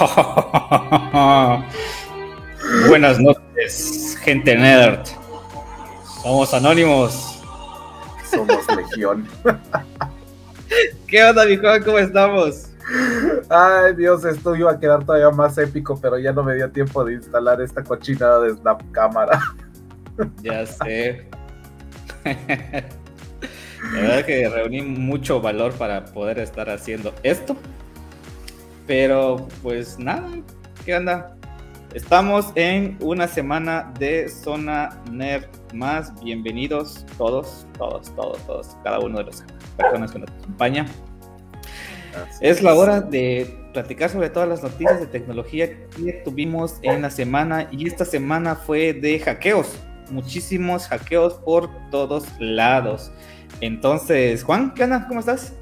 Buenas noches, gente nerd. Somos anónimos. Somos legión. ¿Qué onda, mi Juan? ¿Cómo estamos? Ay, Dios, esto iba a quedar todavía más épico, pero ya no me dio tiempo de instalar esta cochinada de Snap Cámara. Ya sé. La verdad que reuní mucho valor para poder estar haciendo esto. Pero pues nada, ¿qué onda? Estamos en una semana de Zona Nerd más. Bienvenidos todos, todos, todos, todos, cada uno de las personas que nos acompaña. es la hora de platicar sobre todas las noticias de tecnología que tuvimos en la semana y esta semana fue de hackeos, muchísimos hackeos por todos lados. Entonces, Juan, ¿qué onda? ¿Cómo estás?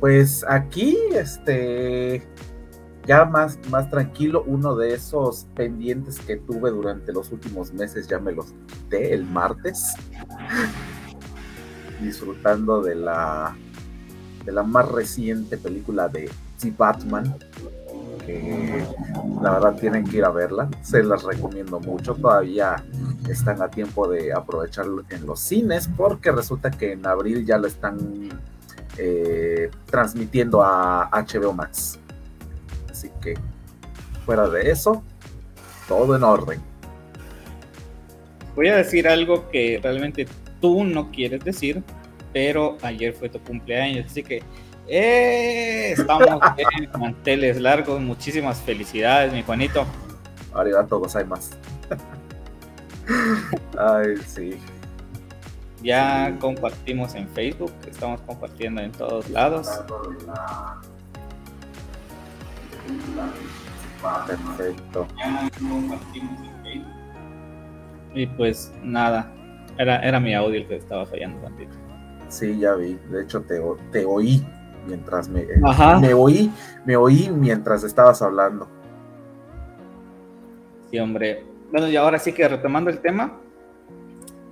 Pues aquí, este, ya más, más tranquilo, uno de esos pendientes que tuve durante los últimos meses ya me los quité el martes, disfrutando de la, de la más reciente película de The Batman, que la verdad tienen que ir a verla, se las recomiendo mucho, todavía están a tiempo de aprovecharlo en los cines porque resulta que en abril ya lo están eh, transmitiendo a HBO Max. Así que fuera de eso, todo en orden. Voy a decir algo que realmente tú no quieres decir, pero ayer fue tu cumpleaños, así que eh, estamos en manteles largos. Muchísimas felicidades, mi Juanito. todos hay más. Ay, sí. Ya compartimos en Facebook, estamos compartiendo en todos lados. Perfecto. Y pues nada, era, era mi audio el que estaba fallando tantito. Sí, ya vi. De hecho, te, te oí mientras me, me oí, me oí mientras estabas hablando. Sí, hombre. Bueno, y ahora sí que retomando el tema,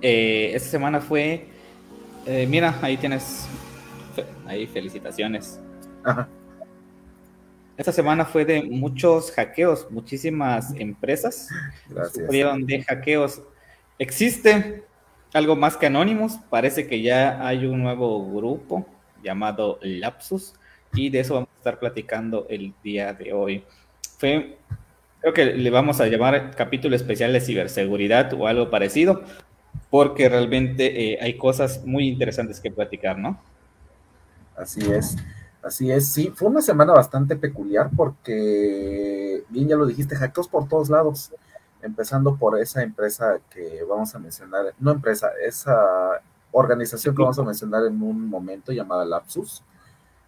eh, esta semana fue, eh, mira, ahí tienes, ahí felicitaciones. Esta semana fue de muchos hackeos, muchísimas empresas sufrieron de hackeos. Existe algo más que anónimos, parece que ya hay un nuevo grupo llamado Lapsus y de eso vamos a estar platicando el día de hoy. Fue, creo que le vamos a llamar capítulo especial de ciberseguridad o algo parecido, porque realmente eh, hay cosas muy interesantes que platicar, ¿no? Así es, así es, sí, fue una semana bastante peculiar porque, bien ya lo dijiste, hackeos por todos lados, empezando por esa empresa que vamos a mencionar, no empresa, esa organización que vamos a mencionar en un momento llamada Lapsus.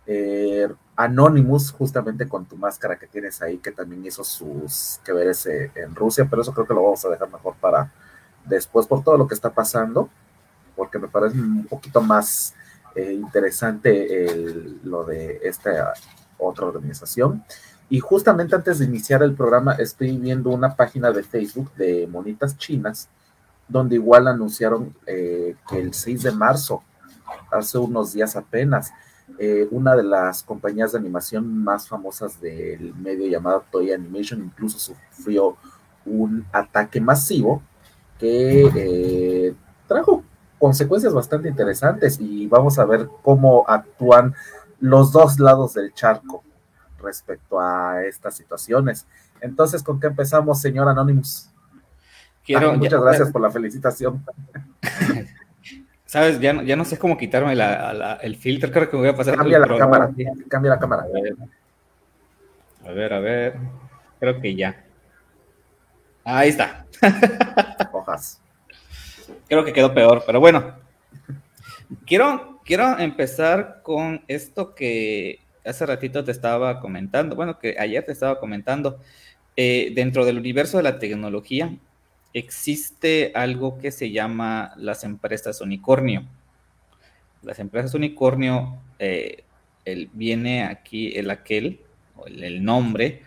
Eh, Anonymous, justamente con tu máscara que tienes ahí, que también hizo sus que veres en Rusia, pero eso creo que lo vamos a dejar mejor para después por todo lo que está pasando, porque me parece un poquito más eh, interesante lo de esta otra organización. Y justamente antes de iniciar el programa estoy viendo una página de Facebook de monitas chinas donde igual anunciaron eh, que el 6 de marzo, hace unos días apenas, eh, una de las compañías de animación más famosas del medio llamada Toy Animation incluso sufrió un ataque masivo que eh, trajo consecuencias bastante interesantes y vamos a ver cómo actúan los dos lados del charco respecto a estas situaciones. Entonces, ¿con qué empezamos, señor Anonymous? Quiero, muchas gracias por la felicitación. Sabes, ya, ya no sé cómo quitarme el filtro, creo que voy a pasar. Cambia la cámara, cambia la cámara. A ver, a ver, creo que ya. Ahí está. Hojas. Creo que quedó peor, pero bueno. Quiero, quiero empezar con esto que hace ratito te estaba comentando, bueno, que ayer te estaba comentando. Eh, dentro del universo de la tecnología, existe algo que se llama las empresas unicornio. Las empresas unicornio, eh, viene aquí el aquel, o el, nombre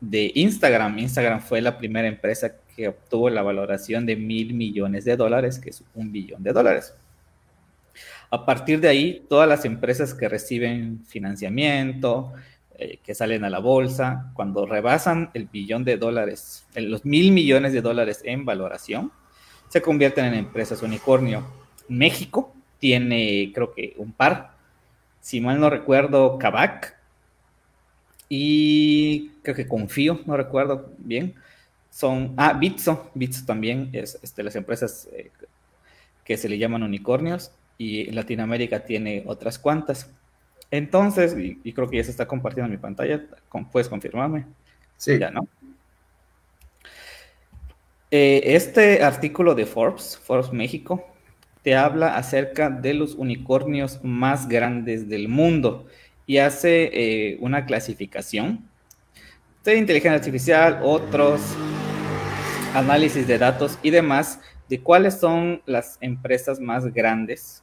de Instagram. Instagram fue la primera empresa que obtuvo la valoración de mil millones de dólares, que es un billón de dólares. A partir de ahí, todas las empresas que reciben financiamiento eh, que salen a la bolsa, cuando rebasan el billón de dólares, los mil millones de dólares en valoración, se convierten en empresas unicornio. México tiene, creo que, un par, si mal no recuerdo, Kavak y creo que Confío, no recuerdo bien. Son, ah, Bitso, Bitso también es este, las empresas eh, que se le llaman unicornios y Latinoamérica tiene otras cuantas. Entonces, y, creo que ya se está compartiendo mi pantalla, ¿puedes confirmarme? Sí. Ya, ¿no? Eh, este artículo de Forbes, Forbes México, te habla acerca de los unicornios más grandes del mundo y hace eh, una clasificación de inteligencia artificial, otros análisis de datos y demás de cuáles son las empresas más grandes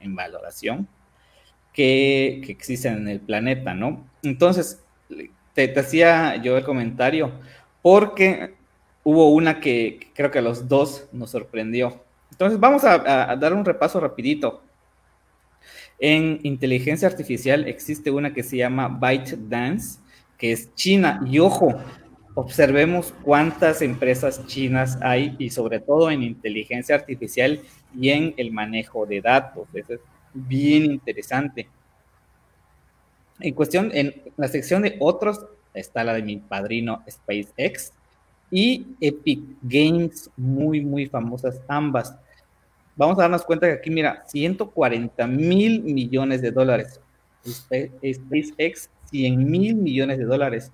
en valoración que, existen en el planeta, ¿no? Entonces, te, hacía yo el comentario porque hubo una que, creo que a los dos nos sorprendió. Entonces, vamos a, dar un repaso rapidito. En inteligencia artificial existe una que se llama ByteDance, que es China. Y ojo, observemos cuántas empresas chinas hay y sobre todo en inteligencia artificial y en el manejo de datos. Eso es bien interesante. En cuestión, en la sección de otros está la de mi padrino SpaceX y Epic Games, muy, muy famosas ambas. Vamos a darnos cuenta que aquí, mira, 140 mil millones de dólares. SpaceX, 100 mil millones de dólares.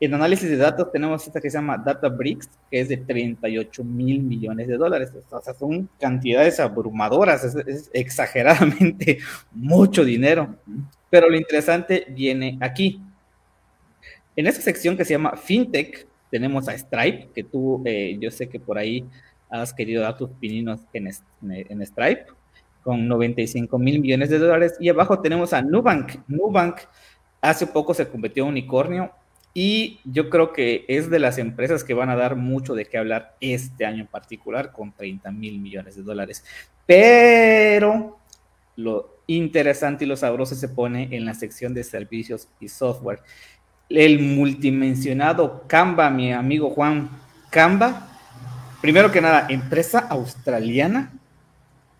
En análisis de datos tenemos esta que se llama Databricks, que es de 38 mil millones de dólares. O sea, son cantidades abrumadoras, es, exageradamente mucho dinero. Pero lo interesante viene aquí. En esa sección que se llama FinTech, tenemos a Stripe, que tú, eh, yo sé que por ahí has querido dar tus pininos en, en Stripe, con 95 mil millones de dólares. Y abajo tenemos a Nubank. Nubank hace poco se convirtió en unicornio y yo creo que es de las empresas que van a dar mucho de qué hablar este año en particular, con 30 mil millones de dólares. Pero lo interesante y lo sabroso se pone en la sección de servicios y software. El multimensionado Canva, mi amigo Juan, Canva, primero que nada, empresa australiana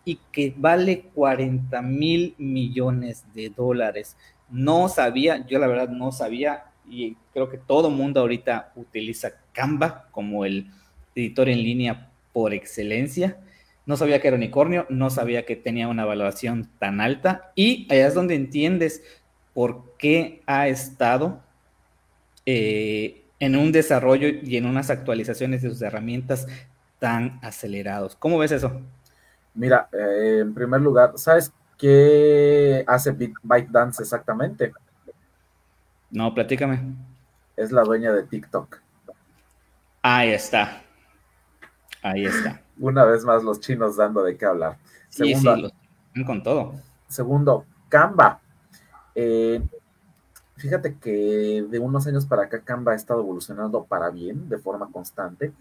y que vale 40 mil millones de dólares. No sabía, yo la verdad no sabía, y creo que todo mundo ahorita utiliza Canva como el editor en línea por excelencia. No sabía que era unicornio, no sabía que tenía una valoración tan alta y allá es donde entiendes por qué ha estado eh, en un desarrollo y en unas actualizaciones de sus herramientas tan acelerados. ¿Cómo ves eso? Mira, eh, en primer lugar, ¿sabes qué hace ByteDance exactamente? No, platícame. Es la dueña de TikTok. Ahí está. Ahí está. Una vez más los chinos dando de qué hablar. Segundo, con todo. Segundo, Canva. Eh, fíjate que de unos años para acá Canva ha estado evolucionando para bien, de forma constante.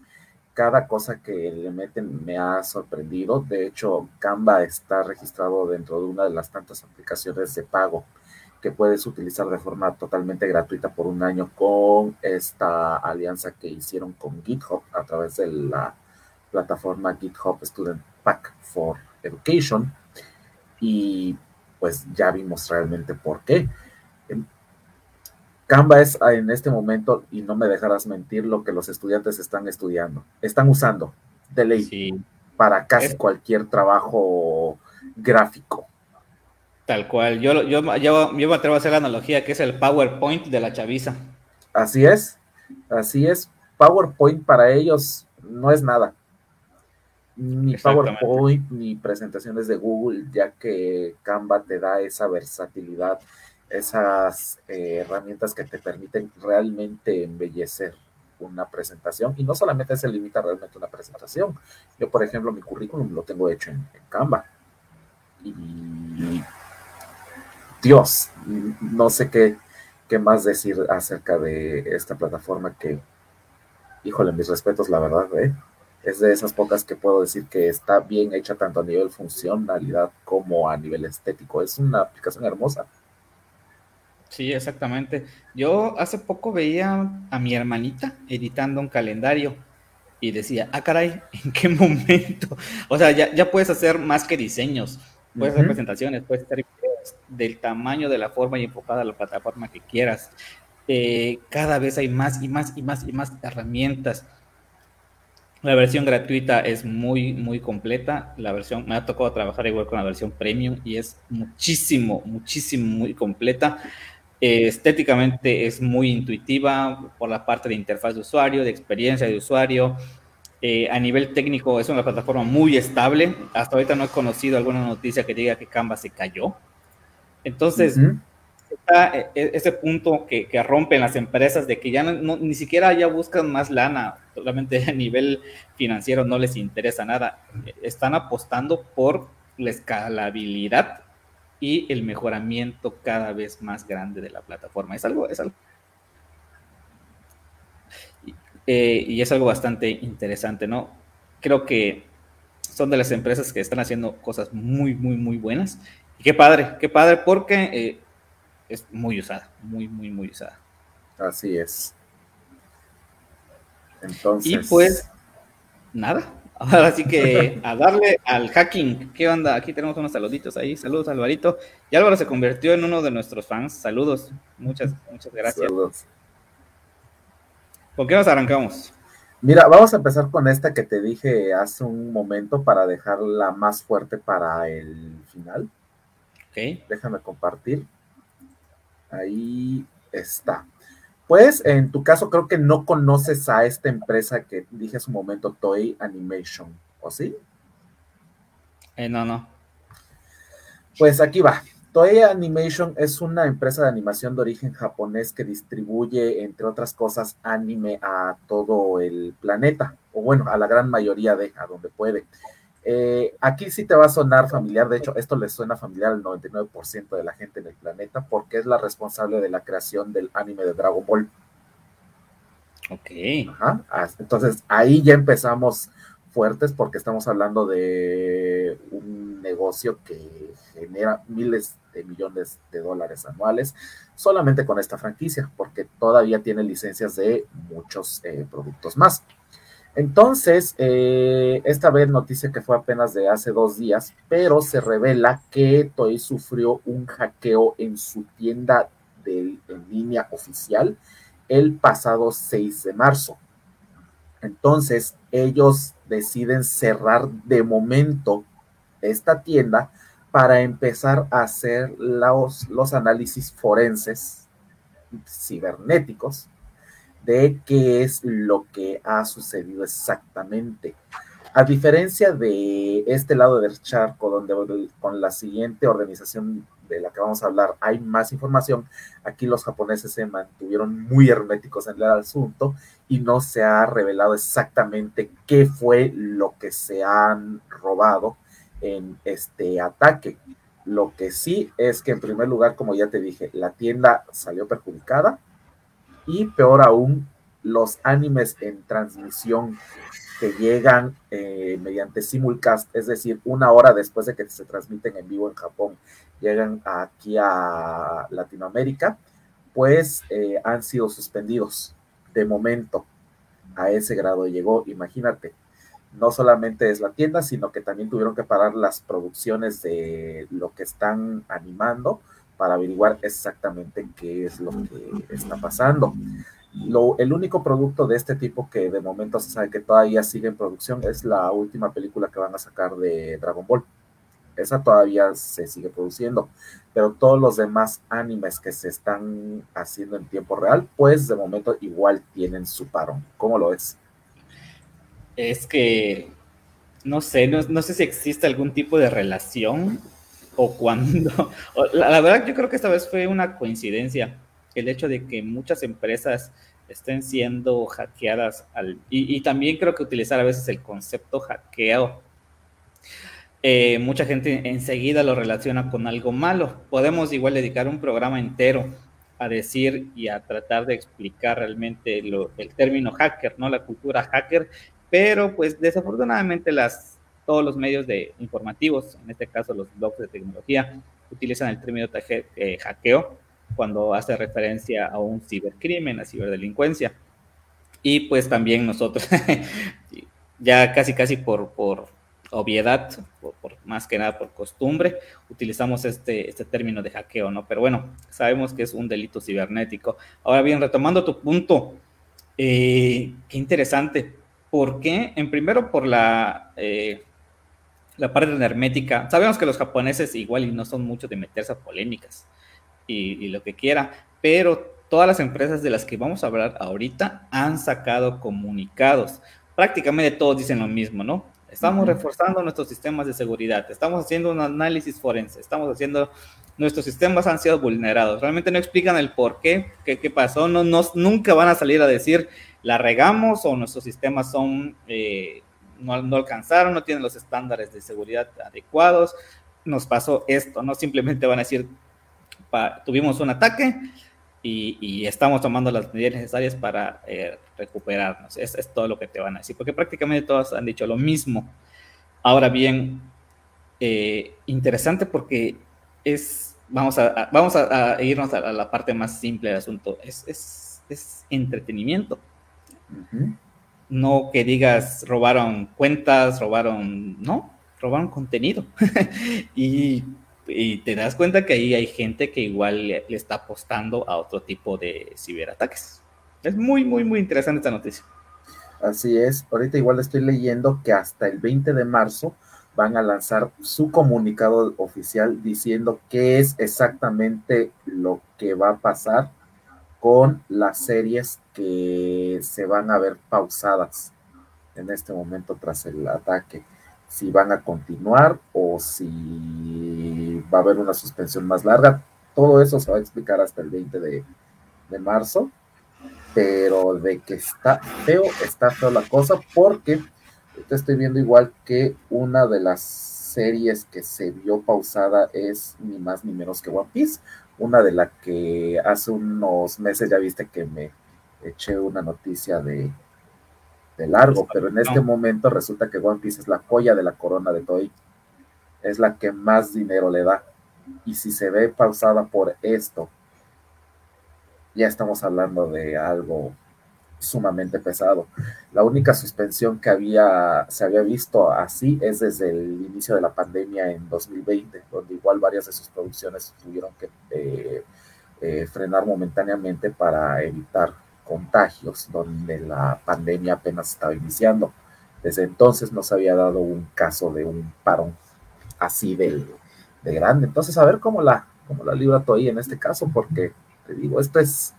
Cada cosa que le meten me ha sorprendido. De hecho, Canva está registrado dentro de una de las tantas aplicaciones de pago que puedes utilizar de forma totalmente gratuita por un año con esta alianza que hicieron con GitHub a través de la plataforma GitHub Student Pack for Education. Y pues ya vimos realmente por qué. Em, Canva es en este momento, y no me dejarás mentir, lo que los estudiantes están estudiando, están usando de ley para casi cualquier trabajo gráfico. Tal cual. Yo, yo, yo, me atrevo a hacer la analogía que es el PowerPoint de la chaviza. Así es, así es. PowerPoint para ellos no es nada. Ni PowerPoint ni presentaciones de Google, ya que Canva te da esa versatilidad, esas eh, herramientas que te permiten realmente embellecer una presentación y no solamente se limita realmente a una presentación. Yo, por ejemplo, mi currículum lo tengo hecho en, en Canva y Dios, no sé qué, qué más decir acerca de esta plataforma que, híjole, mis respetos, la verdad, ¿eh? es de esas pocas que puedo decir que está bien hecha tanto a nivel funcionalidad como a nivel estético. Es una aplicación hermosa. Sí, exactamente. Yo hace poco veía a mi hermanita editando un calendario y decía, ah, caray, ¿en qué momento? O sea, ya, puedes hacer más que diseños, puedes hacer presentaciones, puedes hacer del tamaño, de la forma y enfocada a la plataforma que quieras. Eh, cada vez hay más y más y más y más herramientas. La versión gratuita es muy, muy completa. La versión, me ha tocado trabajar igual con la versión premium y es muchísimo, muchísimo, muy completa. Eh, estéticamente es muy intuitiva por la parte de interfaz de usuario, de experiencia de usuario. Eh, a nivel técnico es una plataforma muy estable. Hasta ahorita no he conocido alguna noticia que diga que Canva se cayó. Entonces, está e, e, ese punto que, que rompen las empresas de que ya no, ni siquiera ya buscan más lana, solamente a nivel financiero no les interesa nada. Están apostando por la escalabilidad y el mejoramiento cada vez más grande de la plataforma. Es algo, es algo. Eh, y es algo bastante interesante, ¿no? Creo que son de las empresas que están haciendo cosas muy, muy, muy buenas. Qué padre, qué padre, porque eh, es muy usada, muy, muy, muy usada. Así es. Entonces. Y pues, nada. Ahora sí que a darle al hacking. ¿Qué onda? Aquí tenemos unos saluditos ahí. Saludos, Alvarito. Y Álvaro se convirtió en uno de nuestros fans. Saludos. Muchas, muchas gracias. Saludos. ¿Con qué nos arrancamos? Mira, vamos a empezar con esta que te dije hace un momento para dejarla más fuerte para el final. Ok. Déjame compartir. Ahí está. Pues en tu caso creo que no conoces a esta empresa que dije hace un momento, Toei Animation, ¿o sí? Eh, no, no. Pues aquí va. Toei Animation es una empresa de animación de origen japonés que distribuye, entre otras cosas, anime a todo el planeta, o bueno, a la gran mayoría de, a donde puede. Eh, aquí sí te va a sonar familiar, de hecho, esto le suena familiar al 99% de la gente en el planeta porque es la responsable de la creación del anime de Dragon Ball. Ok. Entonces ahí ya empezamos fuertes porque estamos hablando de un negocio que genera miles de millones de dólares anuales solamente con esta franquicia porque todavía tiene licencias de muchos eh, productos más. Entonces, eh, esta vez noticia que fue apenas de hace dos días, pero se revela que Toei sufrió un hackeo en su tienda en línea oficial el pasado 6 de marzo. Entonces, ellos deciden cerrar de momento esta tienda para empezar a hacer los, los análisis forenses cibernéticos de qué es lo que ha sucedido exactamente. A diferencia de este lado del charco, donde con la siguiente organización de la que vamos a hablar hay más información, aquí los japoneses se mantuvieron muy herméticos en el asunto y no se ha revelado exactamente qué fue lo que se han robado en este ataque. Lo que sí es que en primer lugar, como ya te dije, la tienda salió perjudicada, y peor aún, los animes en transmisión que llegan eh, mediante simulcast, es decir, una hora después de que se transmiten en vivo en Japón, llegan aquí a Latinoamérica, pues eh, han sido suspendidos de momento. A ese grado llegó, imagínate. No solamente es la tienda, sino que también tuvieron que parar las producciones de lo que están animando, para averiguar exactamente qué es lo que está pasando. Lo, el único producto de este tipo que de momento se sabe que todavía sigue en producción es la última película que van a sacar de Dragon Ball. Esa todavía se sigue produciendo, pero todos los demás animes que se están haciendo en tiempo real, pues de momento igual tienen su parón. ¿Cómo lo es? Es que no sé, no, no sé si existe algún tipo de relación o cuando, la, verdad yo creo que esta vez fue una coincidencia el hecho de que muchas empresas estén siendo hackeadas al, y, también creo que utilizar a veces el concepto hackeo. Eh, mucha gente enseguida lo relaciona con algo malo. Podemos igual dedicar un programa entero a decir y a tratar de explicar realmente lo, el término hacker, ¿no? La cultura hacker, pero pues desafortunadamente las todos los medios de informativos, en este caso los blogs de tecnología, utilizan el término eh, hackeo cuando hace referencia a un cibercrimen, a ciberdelincuencia. Y pues también nosotros, ya casi casi por, por obviedad, por, más que nada por costumbre, utilizamos este, este término de hackeo, ¿no? Pero bueno, sabemos que es un delito cibernético. Ahora bien, retomando tu punto, eh, qué interesante. ¿Por qué? En primero por la, eh, la parte hermética. Sabemos que los japoneses igual y no son mucho de meterse a polémicas y, y lo que quiera, pero todas las empresas de las que vamos a hablar ahorita han sacado comunicados. Prácticamente todos dicen lo mismo, ¿no? Estamos reforzando nuestros sistemas de seguridad, estamos haciendo un análisis forense, estamos haciendo, nuestros sistemas han sido vulnerados. Realmente no explican el por qué, qué, qué pasó, no, nunca van a salir a decir la regamos o nuestros sistemas son, eh, no, no, alcanzaron, no tienen los estándares de seguridad adecuados, nos pasó esto, no simplemente van a decir, tuvimos un ataque, y, estamos tomando las medidas necesarias para eh, recuperarnos. Es, es, todo lo que te van a decir, porque prácticamente todos han dicho lo mismo. Ahora bien, eh, interesante porque es, vamos a, vamos a, irnos a, la parte más simple del asunto, es, es, es entretenimiento. No que digas robaron cuentas, robaron, no, robaron contenido. y te das cuenta que ahí hay gente que igual le, está apostando a otro tipo de ciberataques. Es muy, muy, muy interesante esta noticia. Así es, ahorita igual estoy leyendo que hasta el 20 de marzo van a lanzar su comunicado oficial diciendo qué es exactamente lo que va a pasar con las series que se van a ver pausadas en este momento tras el ataque si van a continuar o si va a haber una suspensión más larga. Todo eso se va a explicar hasta el 20 de, marzo, pero de que está feo, está feo la cosa porque estoy viendo igual que una de las series que se vio pausada es ni más ni menos que One Piece, una de la que hace unos meses ya viste que me eché una noticia de de largo, pero en este momento resulta que One Piece es la joya de la corona de Toei, es la que más dinero le da. Y si se ve pausada por esto, ya estamos hablando de algo sumamente pesado. La única suspensión que había, se había visto así es desde el inicio de la pandemia en 2020, donde igual varias de sus producciones tuvieron que eh, eh, frenar momentáneamente para evitar contagios, donde la pandemia apenas estaba iniciando. Desde entonces no se había dado un caso de un parón así de, de grande. Entonces, a ver cómo la, cómo la libra ahí en este caso, porque te digo, esto es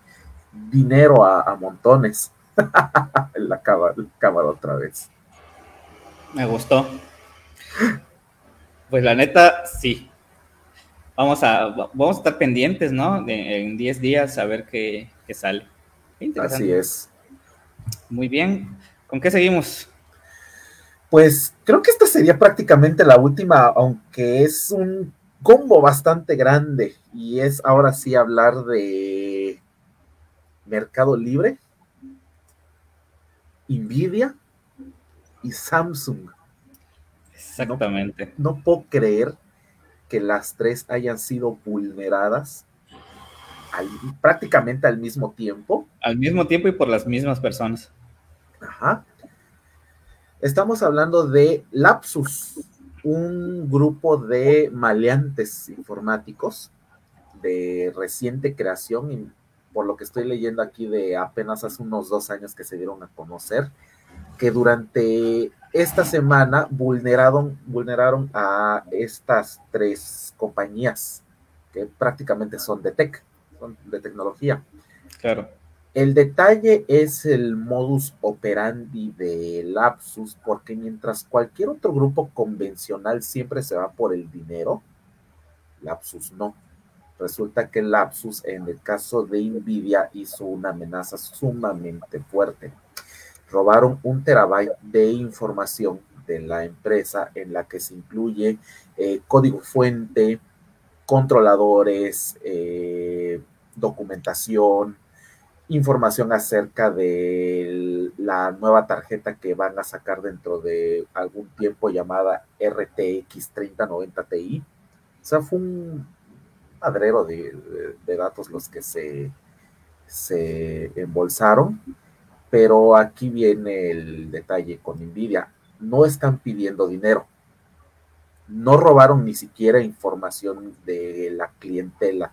dinero a, montones. la cámara otra vez. Me gustó. Pues la neta, sí. Vamos a, vamos a estar pendientes, ¿no? en 10 días a ver qué, qué sale. Así es. Muy bien. ¿Con qué seguimos? Pues creo que esta sería prácticamente la última, aunque es un combo bastante grande y es ahora sí hablar de Mercado Libre, Nvidia y Samsung. Exactamente. No, no puedo creer que las tres hayan sido vulneradas prácticamente al mismo tiempo. Al mismo tiempo y por las mismas personas. Ajá. Estamos hablando de Lapsus, un grupo de maleantes informáticos de reciente creación, por lo que estoy leyendo aquí de apenas hace unos dos años que se dieron a conocer, que durante esta semana vulneraron, vulneraron a estas tres compañías que prácticamente son de tech de tecnología. Claro. El detalle es el modus operandi de Lapsus, porque mientras cualquier otro grupo convencional siempre se va por el dinero, Lapsus no. Resulta que Lapsus, en el caso de Nvidia, hizo una amenaza sumamente fuerte. Robaron un terabyte de información de la empresa en la que se incluye eh, código fuente, controladores, eh, documentación, información acerca de la nueva tarjeta que van a sacar dentro de algún tiempo llamada RTX 3090 Ti. O sea, fue un madrero de, datos los que se, se embolsaron, pero aquí viene el detalle con Nvidia. No están pidiendo dinero. No robaron ni siquiera información de la clientela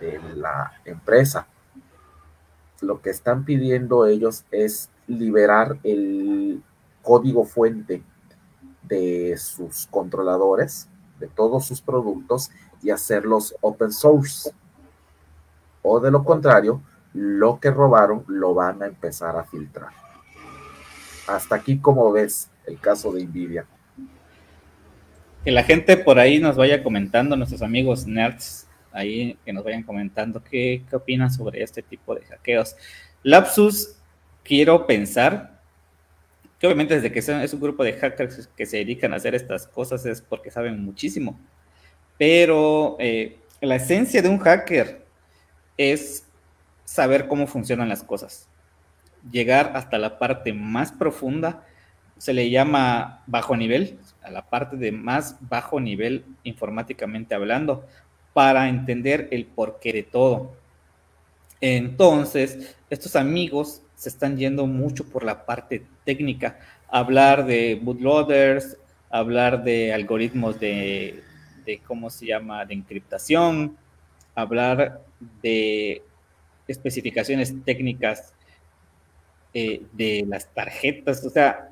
de la empresa. Lo que están pidiendo ellos es liberar el código fuente de sus controladores, de todos sus productos y hacerlos open source. O de lo contrario, lo que robaron lo van a empezar a filtrar. Hasta aquí, como ves, el caso de Nvidia. Que la gente por ahí nos vaya comentando, nuestros amigos nerds, ahí que nos vayan comentando qué, opinan sobre este tipo de hackeos. Lapsus, quiero pensar que obviamente desde que es un grupo de hackers que se dedican a hacer estas cosas es porque saben muchísimo. Pero eh, la esencia de un hacker es saber cómo funcionan las cosas. Llegar hasta la parte más profunda, se le llama bajo nivel, a la parte de más bajo nivel informáticamente hablando, para entender el porqué de todo. Entonces, estos amigos se están yendo mucho por la parte técnica, hablar de bootloaders, hablar de algoritmos de, de cómo se llama, de encriptación, hablar de especificaciones técnicas eh, de las tarjetas, o sea,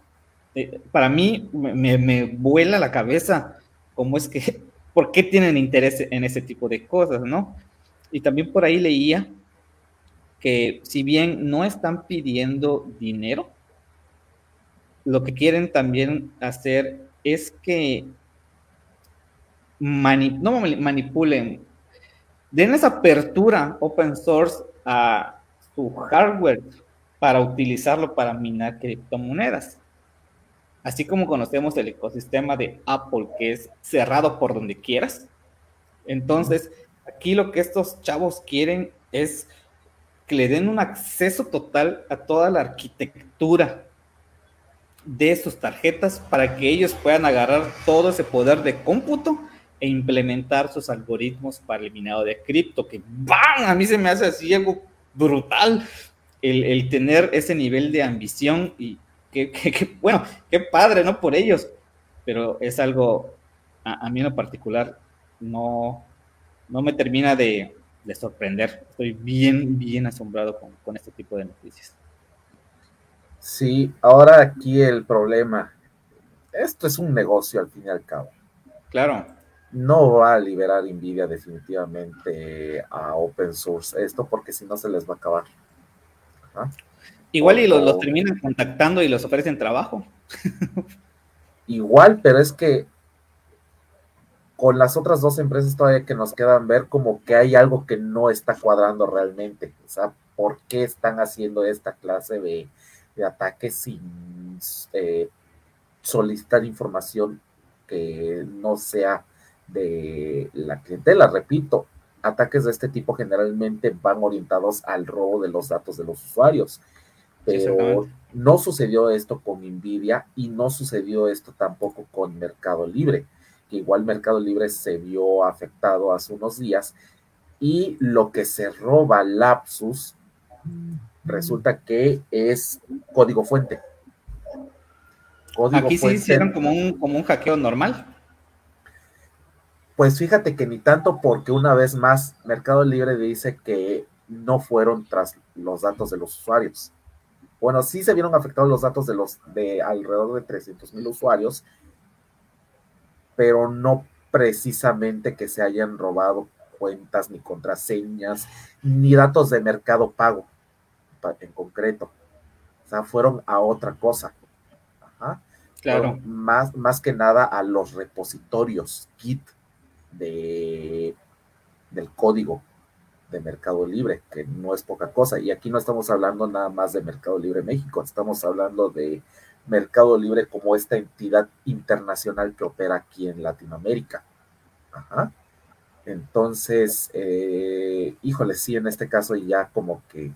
eh, para mí me, me, vuela la cabeza cómo es que, por qué tienen interés en ese tipo de cosas, ¿no? Y también por ahí leía que si bien no están pidiendo dinero, lo que quieren también hacer es que no manipulen, den esa apertura open source a su hardware para utilizarlo para minar criptomonedas. Así como conocemos el ecosistema de Apple, que es cerrado por donde quieras. Entonces, aquí lo que estos chavos quieren es que le den un acceso total a toda la arquitectura de sus tarjetas para que ellos puedan agarrar todo ese poder de cómputo e implementar sus algoritmos para el minado de cripto, que ¡bam! A mí se me hace así algo brutal el, tener ese nivel de ambición y que, bueno, qué padre, ¿no? Por ellos, pero es algo, a, mí en lo particular, no, no me termina de, sorprender. Estoy bien, bien asombrado con, con este tipo de noticias. Sí, ahora aquí el problema, esto es un negocio al fin y al cabo. Claro no va a liberar Nvidia definitivamente a open source esto porque si no se les va a acabar. Igual y los, terminan contactando y los ofrecen trabajo. Igual, pero es que con las otras dos empresas todavía que nos quedan ver como que hay algo que no está cuadrando realmente. O sea, ¿por qué están haciendo esta clase de, ataques sin eh, solicitar información que no sea de la clientela. Repito, ataques de este tipo generalmente van orientados al robo de los datos de los usuarios. Pero no sucedió esto con Nvidia y no sucedió esto tampoco con Mercado Libre, que igual Mercado Libre se vio afectado hace unos días y lo que se roba Lapsus resulta que es código fuente. Aquí sí hicieron como un, como un hackeo normal. Pues fíjate que ni tanto porque una vez más Mercado Libre dice que no fueron tras los datos de los usuarios. Bueno, sí se vieron afectados los datos de los de alrededor de 300 mil usuarios, pero no precisamente que se hayan robado cuentas ni contraseñas ni datos de mercado pago en concreto. O sea, fueron a otra cosa. Ajá. Claro. más, más que nada a los repositorios, Git, de, del código de Mercado Libre, que no es poca cosa. Y aquí no estamos hablando nada más de Mercado Libre México, estamos hablando de Mercado Libre como esta entidad internacional que opera aquí en Latinoamérica. Entonces, eh, híjole, sí, en este caso ya como que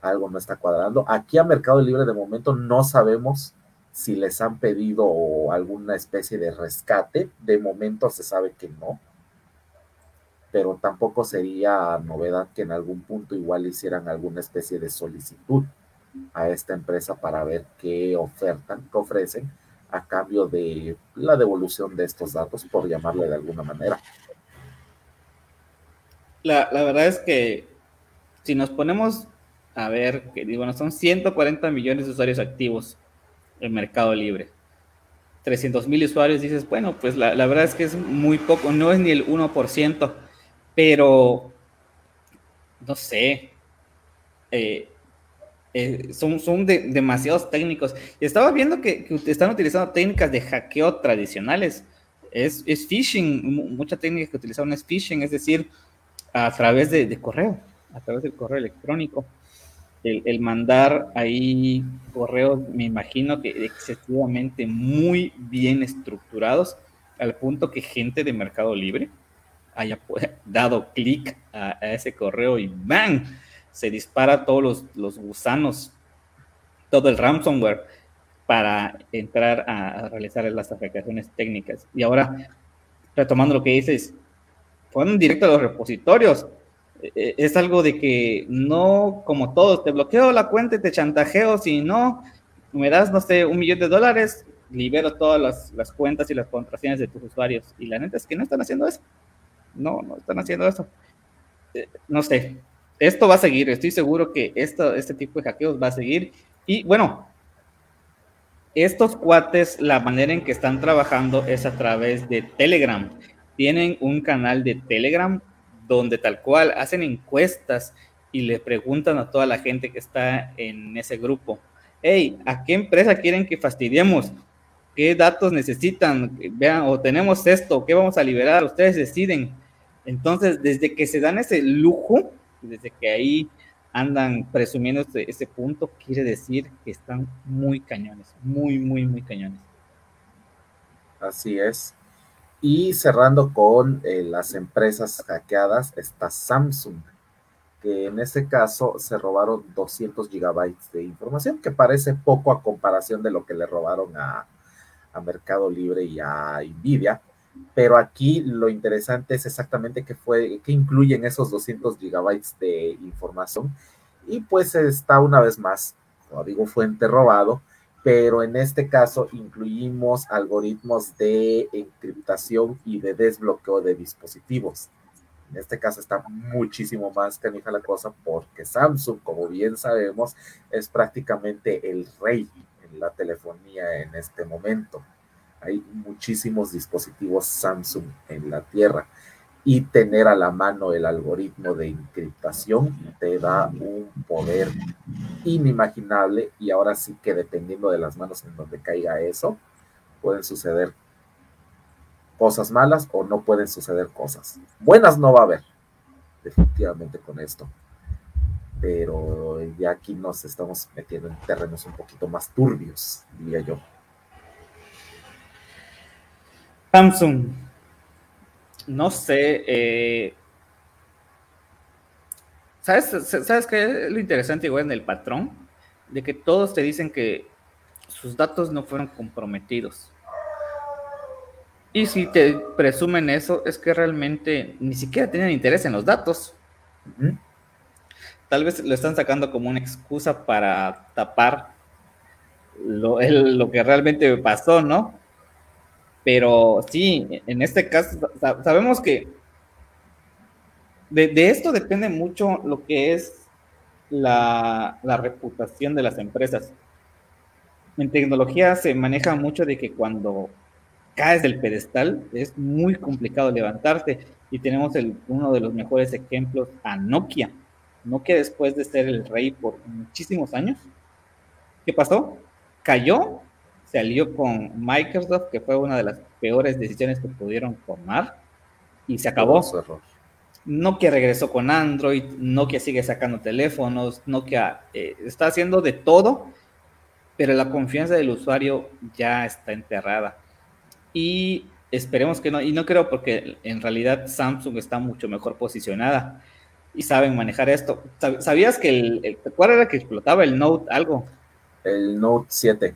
algo no está cuadrando. Aquí a Mercado Libre de momento no sabemos si les han pedido alguna especie de rescate. De momento se sabe que no. pero tampoco sería novedad que en algún punto igual hicieran alguna especie de solicitud a esta empresa para ver qué ofertan, qué ofrecen a cambio de la devolución de estos datos, por llamarle de alguna manera. La, la verdad es que si nos ponemos a ver, que bueno, son 140 millones de usuarios activos en Mercado Libre. 300 mil usuarios, dices, bueno, pues la, verdad es que es muy poco, no es ni el 1%, pero no sé, eh, eh, son, son demasiados técnicos. Estaba viendo que, que, están utilizando técnicas de hackeo tradicionales. Es, es phishing, mucha técnica que utilizaron es phishing, es decir, a través de, de correo, a través del correo electrónico. El, mandar ahí correos, me imagino que excesivamente muy bien estructurados, al punto que gente de Mercado Libre haya dado clic a, ese correo y ¡bang! se dispara todos los, los gusanos, todo el ransomware para entrar a, a, realizar las aplicaciones técnicas. Y ahora, retomando lo que dices, fueron directo a los repositorios. E, es algo de que no, como todos, te bloqueo la cuenta y te chantajeo, si no, me das, no sé, un millón de dólares, libero todas las, las cuentas y las contraseñas de tus usuarios. Y la neta es que no están haciendo eso. No, no están haciendo eso. Eh, no sé, esto va a seguir, estoy seguro que esto, este tipo de hackeos va a seguir. Y bueno, estos cuates, la manera en que están trabajando es a través de Telegram. Tienen un canal de Telegram donde tal cual hacen encuestas y le preguntan a toda la gente que está en ese grupo, hey, ¿a qué empresa quieren que fastidiemos? ¿Qué datos necesitan? Vean, o tenemos esto, ¿qué vamos a liberar? Ustedes deciden. Entonces, desde que se dan ese lujo, desde que ahí andan presumiendo ese, ese, punto, quiere decir que están muy cañones, muy, muy, muy cañones. Así es. Y cerrando con eh, las empresas hackeadas, está Samsung, que en este caso se robaron 200 gigabytes de información, que parece poco a comparación de lo que le robaron a, a Mercado Libre y a Nvidia pero aquí lo interesante es exactamente qué fue, qué incluyen esos 200 gigabytes de información. Y pues está una vez más, como digo, fuente robado, pero en este caso incluimos algoritmos de encriptación y de desbloqueo de dispositivos. En este caso está muchísimo más canija la cosa porque Samsung, como bien sabemos, es prácticamente el rey en la telefonía en este momento hay muchísimos dispositivos Samsung en la Tierra y tener a la mano el algoritmo de encriptación te da un poder inimaginable y ahora sí que dependiendo de las manos en donde caiga eso, pueden suceder cosas malas o no pueden suceder cosas. Buenas no va a haber, definitivamente con esto. Pero ya aquí nos estamos metiendo en terrenos un poquito más turbios, diría yo. Samsung. No sé. Eh, ¿Sabes, ¿Sabes qué es lo interesante igual en el patrón? De que todos te dicen que sus datos no fueron comprometidos. Y si te presumen eso, es que realmente ni siquiera tienen interés en los datos. Tal vez lo están sacando como una excusa para tapar lo, lo que realmente pasó, ¿no? Pero sí, en este caso sabemos que de, esto depende mucho lo que es la, la, reputación de las empresas. En tecnología se maneja mucho de que cuando caes del pedestal es muy complicado levantarte y tenemos el, uno de los mejores ejemplos a Nokia. Nokia después de ser el rey por muchísimos años, ¿qué pasó? Cayó se alió con Microsoft, que fue una de las peores decisiones que pudieron tomar, y se acabó. Nokia regresó con Android, Nokia sigue sacando teléfonos, Nokia eh, está haciendo de todo, pero la confianza del usuario ya está enterrada. Y esperemos que no, y no creo porque en realidad Samsung está mucho mejor posicionada y saben manejar esto. ¿Sabías que el, el cuál era que explotaba el Note algo? El Note 7.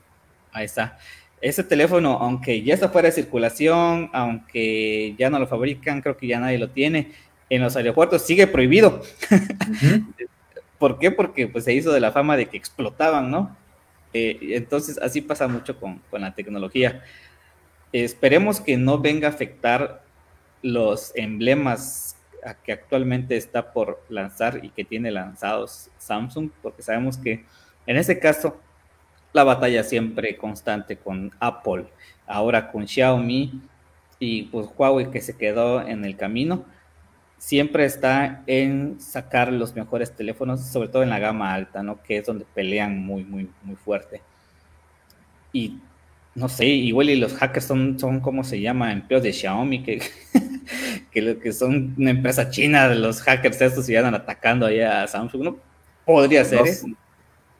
Ahí está. Ese teléfono, aunque ya está fuera de circulación, aunque ya no lo fabrican, creo que ya nadie lo tiene, en los aeropuertos sigue prohibido. ¿Por qué? Porque pues, se hizo de la fama de que explotaban, ¿no? Eh, entonces, así pasa mucho con, con la tecnología. esperemos que no venga a afectar los emblemas que actualmente está por lanzar y que tiene lanzados Samsung, porque sabemos que en ese caso la batalla siempre constante con Apple, ahora con Xiaomi y pues Huawei que se quedó en el camino, siempre está en sacar los mejores teléfonos, sobre todo en la gama alta, ¿no? Que es donde pelean muy, muy, muy fuerte. Y no sé, igual y los hackers son, son ¿cómo se llama? Empleos de Xiaomi, que, que, lo que son una empresa china, de los hackers estos y andan atacando allá a Samsung, ¿no? Podría ser, no,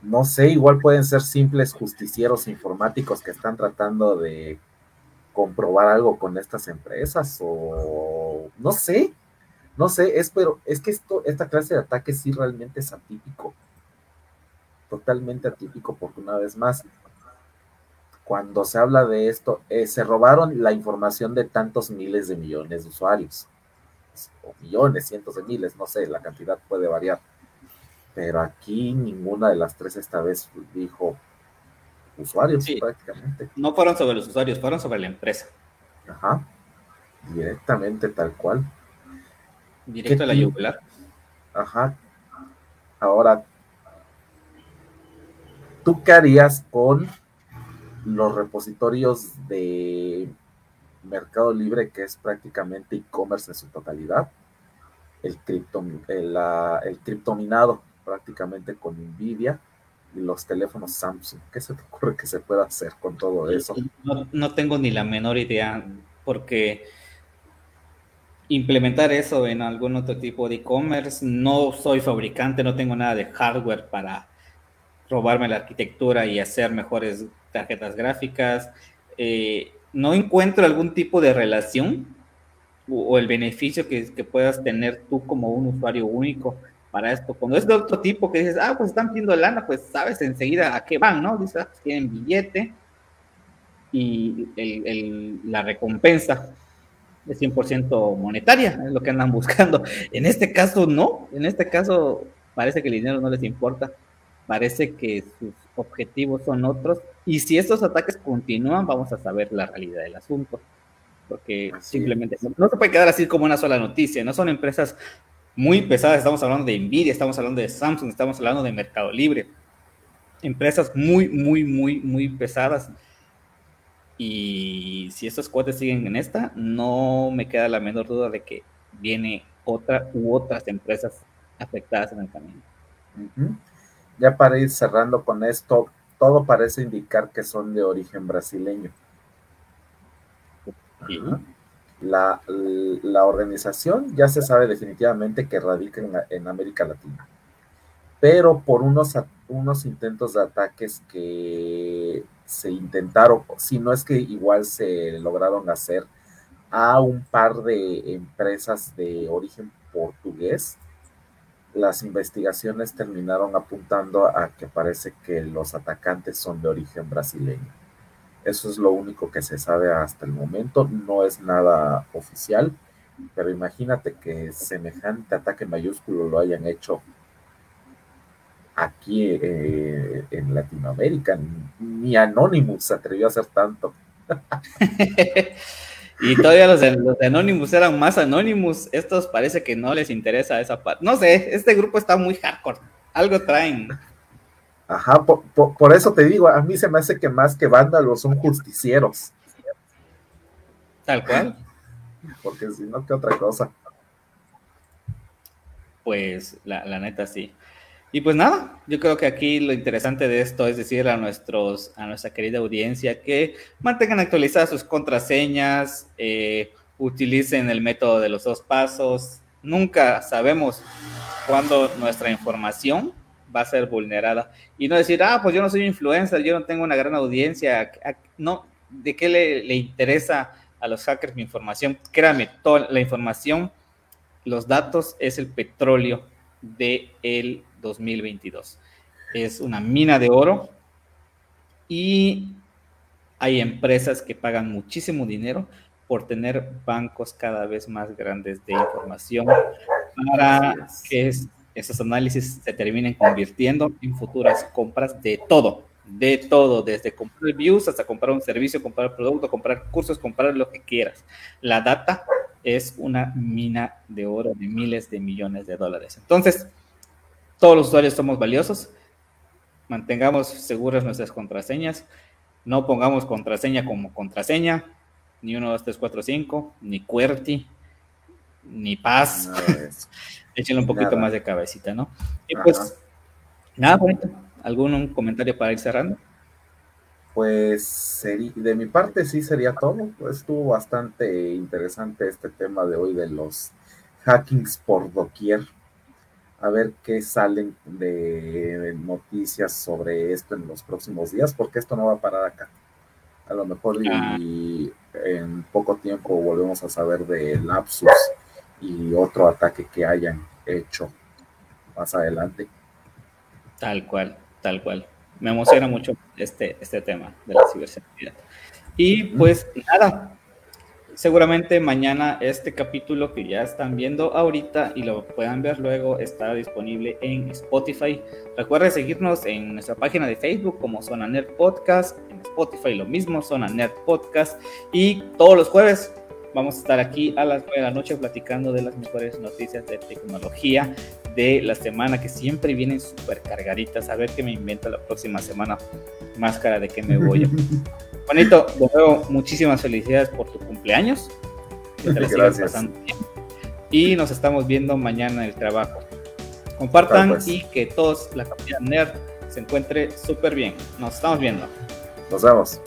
no sé, igual pueden ser simples justicieros informáticos que están tratando de comprobar algo con estas empresas o no sé, no sé, es pero es que esto, esta clase de ataque sí realmente es atípico, totalmente atípico porque una vez más cuando se habla de esto, eh, se robaron la información de tantos miles de millones de usuarios, o millones, cientos de miles, no sé, la cantidad puede variar, pero aquí ninguna de las tres esta vez dijo usuarios prácticamente. No fueron sobre los usuarios, fueron sobre la empresa. Ajá, directamente tal cual. Directo a la yugular. Ajá. Ahora, ¿tú qué harías con los repositorios de Mercado Libre, que es prácticamente e-commerce en su totalidad, el, cripto, el, el criptominado prácticamente con Nvidia y los teléfonos Samsung. ¿Qué se te ocurre que se pueda hacer con todo eso? No, no tengo ni la menor idea, porque implementar eso en algún otro tipo de e-commerce, no soy fabricante, no tengo nada de hardware para robarme la arquitectura y hacer mejores tarjetas gráficas, eh, no encuentro algún tipo de relación o, el beneficio que, puedas tener tú como un usuario único para esto. Cuando es de otro tipo que dices, ah, pues están pidiendo lana, pues sabes enseguida a qué van, ¿no? Dices, ah, pues tienen billete y la recompensa es 100% monetaria, es lo que andan buscando. En este caso, no. En este caso, parece que el dinero no les importa. Parece que sus objetivos son otros. Y si estos ataques continúan, vamos a saber la realidad del asunto. Porque simplemente no, se puede quedar así como una sola noticia. No son empresas muy pesadas. Estamos hablando de Nvidia, estamos hablando de Samsung, estamos hablando de Mercado Libre. Empresas muy, muy, muy, muy pesadas. Y si estos cuates siguen en esta, no me queda la menor duda de que viene otra u otras empresas afectadas en el camino ya para ir cerrando con esto, todo parece indicar que son de origen brasileño. La, organización ya se sabe definitivamente que radica en, América Latina, pero por unos, unos intentos de ataques que se intentaron, si no es que igual se lograron hacer a un par de empresas de origen portugués, las investigaciones terminaron apuntando a que parece que los atacantes son de origen brasileño. Eso es lo único que se sabe hasta el momento, no es nada oficial, pero imagínate que semejante ataque mayúsculo lo hayan hecho aquí eh, en Latinoamérica. Ni Anonymous se atrevió a hacer tanto. Y todavía los de, los de Anonymous eran más Anonymous. Estos parece que no les interesa esa parte. No sé, este grupo está muy hardcore. Algo traen. Ajá, por, eso te digo, a mí se me hace que más que vándalos son justicieros. Tal cual. Porque si no, ¿qué otra cosa? Pues la, la neta sí. Y pues nada, yo creo que aquí lo interesante de esto es decir a, nuestros, a nuestra querida audiencia que mantengan actualizadas sus contraseñas, eh, utilicen el método de los dos pasos. Nunca sabemos cuándo nuestra información va a ser vulnerada. Y no decir, ah, pues yo no soy influencer, yo no tengo una gran audiencia. No, ¿de qué le, le interesa a los hackers mi información? Créame, toda la información, los datos es el petróleo de el 2022. Es una mina de oro y hay empresas que pagan muchísimo dinero por tener bancos cada vez más grandes de información para que esos análisis se terminen convirtiendo en futuras compras de todo, de todo, desde comprar views hasta comprar un servicio, comprar producto, comprar cursos, comprar lo que quieras. La data es una mina de oro de miles de millones de dólares. Entonces, todos los usuarios somos valiosos, mantengamos seguras nuestras contraseñas, no pongamos contraseña como contraseña, ni 1, 2, 3, 4, 5, ni QWERTY, ni Paz. Échenle un poquito más de cabecita, ¿no? Y pues, nada, bonito. ¿Algún comentario para ir cerrando? Pues de mi parte sí sería todo. Estuvo bastante interesante este tema de hoy de los hackings por doquier. A ver qué salen de noticias sobre esto en los próximos días, porque esto no va a parar acá. A lo mejor y ah. en poco tiempo volvemos a saber de lapsus y otro ataque que hayan hecho más adelante. Tal cual, tal cual. Me emociona mucho este, este tema de la ciberseguridad. Y pues nada, seguramente mañana este capítulo que ya están viendo ahorita y lo puedan ver luego está disponible en Spotify. Recuerden seguirnos en nuestra página de Facebook como Zona Nerd Podcast, en Spotify lo mismo, Zona Nerd Podcast y todos los jueves Vamos a estar aquí a las 9 de la noche platicando de las mejores noticias de tecnología de la semana que siempre vienen súper cargaditas. A ver qué me invento la próxima semana. Máscara de que me voy. Bonito, de nuevo, muchísimas felicidades por tu cumpleaños. Que te Gracias. Y nos estamos viendo mañana en el trabajo. Compartan pues. y que todos, la comunidad nerd, se encuentre súper bien. Nos estamos viendo. Nos vemos.